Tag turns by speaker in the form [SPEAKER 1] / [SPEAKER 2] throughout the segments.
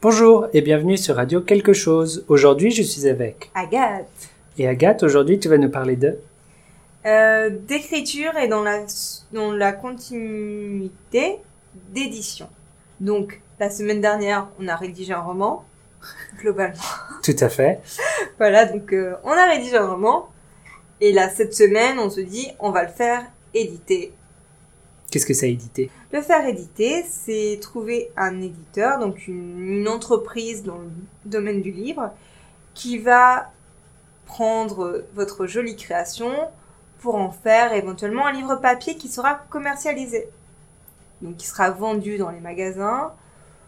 [SPEAKER 1] Bonjour et bienvenue sur Radio Quelque chose. Aujourd'hui, je suis avec
[SPEAKER 2] Agathe.
[SPEAKER 1] Et Agathe, aujourd'hui, tu vas nous parler de
[SPEAKER 2] euh, d'écriture et dans la, dans la continuité d'édition. Donc, la semaine dernière, on a rédigé un roman, globalement.
[SPEAKER 1] Tout à fait.
[SPEAKER 2] voilà, donc euh, on a rédigé un roman. Et là, cette semaine, on se dit, on va le faire éditer.
[SPEAKER 1] Qu'est-ce que ça a édité?
[SPEAKER 2] Le faire éditer, c'est trouver un éditeur, donc une, entreprise dans le domaine du livre, qui va prendre votre jolie création pour en faire éventuellement un livre papier qui sera commercialisé. Donc qui sera vendu dans les magasins,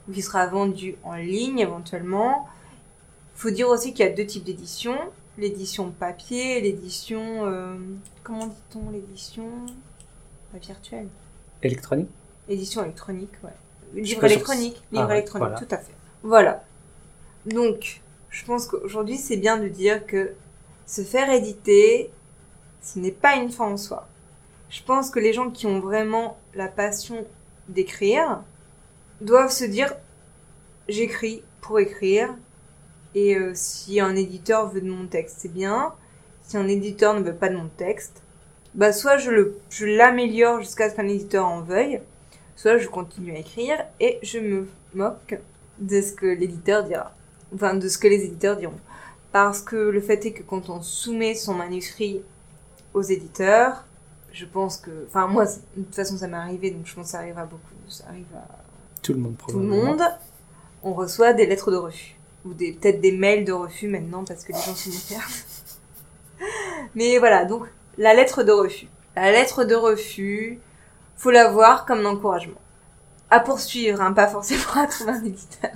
[SPEAKER 2] ou qui sera vendu en ligne éventuellement. Il faut dire aussi qu'il y a deux types d'éditions. L'édition papier l'édition... Euh, comment dit-on L'édition... virtuelle
[SPEAKER 1] Électronique
[SPEAKER 2] Édition électronique, ouais. Livre électronique, livre ah électronique, tout à fait. Voilà. Donc, je pense qu'aujourd'hui, c'est bien de dire que se faire éditer, ce n'est pas une fin en soi. Je pense que les gens qui ont vraiment la passion d'écrire doivent se dire j'écris pour écrire et euh, si un éditeur veut de mon texte, c'est bien. Si un éditeur ne veut pas de mon texte, bah soit je le je l'améliore jusqu'à ce qu'un éditeur en veuille, soit je continue à écrire et je me moque de ce que l'éditeur dira, enfin de ce que les éditeurs diront. Parce que le fait est que quand on soumet son manuscrit aux éditeurs, je pense que, enfin moi de toute façon ça m'est arrivé donc je pense que ça arrivera beaucoup, ça arrive à
[SPEAKER 1] tout le monde
[SPEAKER 2] Tout le monde, on reçoit des lettres de refus ou des peut-être des mails de refus maintenant parce que les gens sont perdent. Mais voilà donc la lettre de refus. La lettre de refus, faut la voir comme un encouragement. À poursuivre, hein, pas forcément à trouver un éditeur,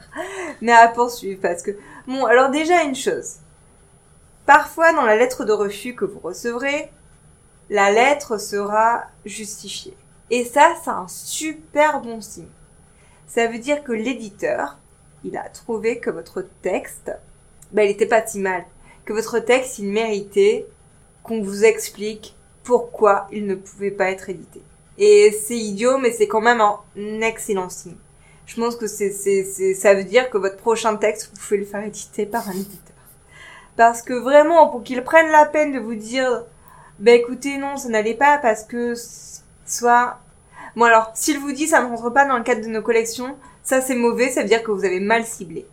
[SPEAKER 2] mais à poursuivre parce que, bon, alors déjà une chose. Parfois, dans la lettre de refus que vous recevrez, la lettre sera justifiée. Et ça, c'est un super bon signe. Ça veut dire que l'éditeur, il a trouvé que votre texte, ben, il était pas si mal. Que votre texte, il méritait qu'on vous explique pourquoi il ne pouvait pas être édité. Et c'est idiot, mais c'est quand même un excellent signe. Je pense que c'est, c'est, ça veut dire que votre prochain texte, vous pouvez le faire éditer par un éditeur. Parce que vraiment, pour qu'il prenne la peine de vous dire, bah écoutez, non, ça n'allait pas parce que soit... Bon alors, s'il vous dit ça ne rentre pas dans le cadre de nos collections, ça c'est mauvais, ça veut dire que vous avez mal ciblé.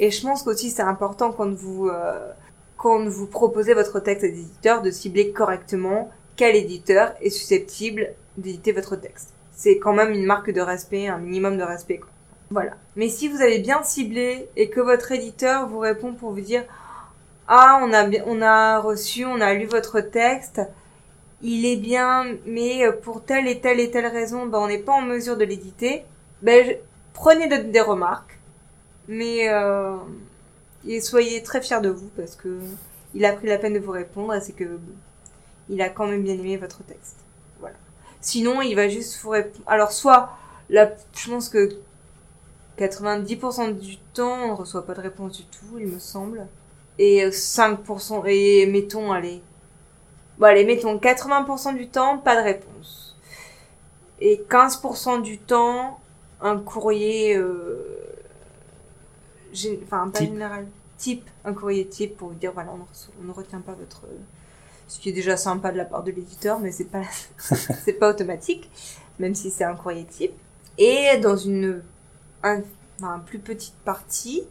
[SPEAKER 2] Et je pense qu'aussi c'est important quand vous... Euh, quand vous proposez votre texte à l'éditeur de cibler correctement quel éditeur est susceptible d'éditer votre texte. C'est quand même une marque de respect, un minimum de respect. Quoi. Voilà. Mais si vous avez bien ciblé et que votre éditeur vous répond pour vous dire ah on a on a reçu, on a lu votre texte, il est bien, mais pour telle et telle et telle raison, ben, on n'est pas en mesure de l'éditer. Ben prenez des remarques, mais euh, et soyez très fiers de vous parce que il a pris la peine de vous répondre et c'est que il a quand même bien aimé votre texte. Voilà. Sinon, il va juste vous répondre. Alors, soit, là, je pense que 90% du temps, on ne reçoit pas de réponse du tout, il me semble. Et 5%, et mettons, allez. Bon, allez, mettons 80% du temps, pas de réponse. Et 15% du temps, un courrier, euh, enfin, pas général, type, un courrier type pour vous dire, voilà, on, ne retient pas votre, ce qui est déjà sympa de la part de l'éditeur, mais c'est pas, pas automatique, même si c'est un courrier type. Et dans une, un, plus petite partie,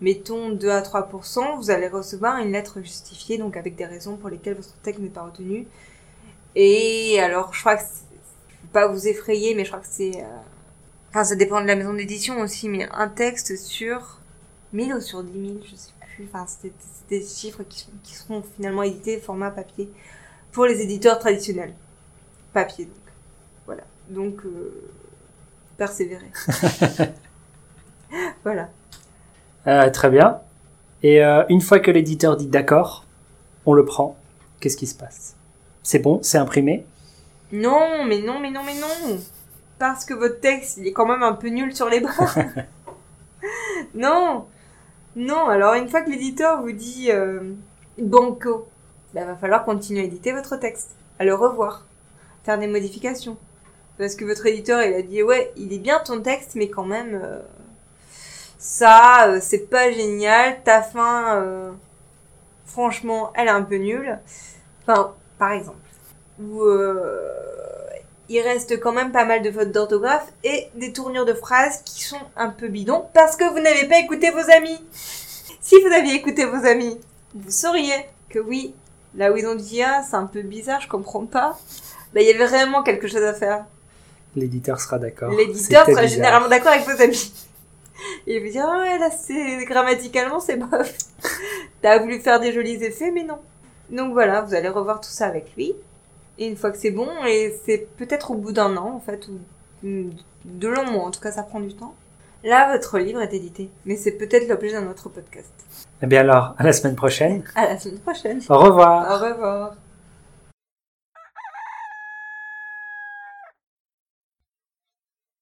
[SPEAKER 2] mettons 2 à 3%, vous allez recevoir une lettre justifiée, donc avec des raisons pour lesquelles votre texte n'est pas retenu. Et alors, je crois que, pas vous effrayer, mais je crois que c'est, euh, enfin, ça dépend de la maison d'édition aussi, mais un texte sur 1000 ou sur 10 000, je sais plus. Enfin, c'est des chiffres qui, qui seront finalement édités format papier pour les éditeurs traditionnels. Papier, donc. Voilà. Donc, euh, persévérer. voilà.
[SPEAKER 1] Euh, très bien. Et euh, une fois que l'éditeur dit d'accord, on le prend. Qu'est-ce qui se passe? C'est bon? C'est imprimé?
[SPEAKER 2] Non, mais non, mais non, mais non Parce que votre texte, il est quand même un peu nul sur les bras. non non, alors une fois que l'éditeur vous dit euh, banco, il bah, va falloir continuer à éditer votre texte, à le revoir, faire des modifications. Parce que votre éditeur, il a dit, ouais, il est bien ton texte, mais quand même, euh, ça, euh, c'est pas génial, ta fin, euh, franchement, elle est un peu nulle. Enfin, par exemple, euh, il reste quand même pas mal de fautes d'orthographe et des tournures de phrases qui sont un peu bidons parce que vous n'avez pas écouté vos amis. Si vous aviez écouté vos amis, vous sauriez que oui, là où ils ont dit ah c'est un peu bizarre, je comprends pas. Bah il y avait vraiment quelque chose à faire.
[SPEAKER 1] L'éditeur sera d'accord.
[SPEAKER 2] L'éditeur sera
[SPEAKER 1] bizarre.
[SPEAKER 2] généralement d'accord avec vos amis. Il vous dire, ah ouais, là, c'est, grammaticalement, c'est bof. T'as voulu faire des jolis effets, mais non. Donc voilà, vous allez revoir tout ça avec lui. Et une fois que c'est bon, et c'est peut-être au bout d'un an, en fait, ou de longs mois, en tout cas, ça prend du temps. Là, votre livre est édité. Mais c'est peut-être l'objet d'un autre podcast.
[SPEAKER 1] Eh bien alors, à la semaine prochaine.
[SPEAKER 2] À la semaine prochaine.
[SPEAKER 1] Au revoir.
[SPEAKER 2] Au revoir.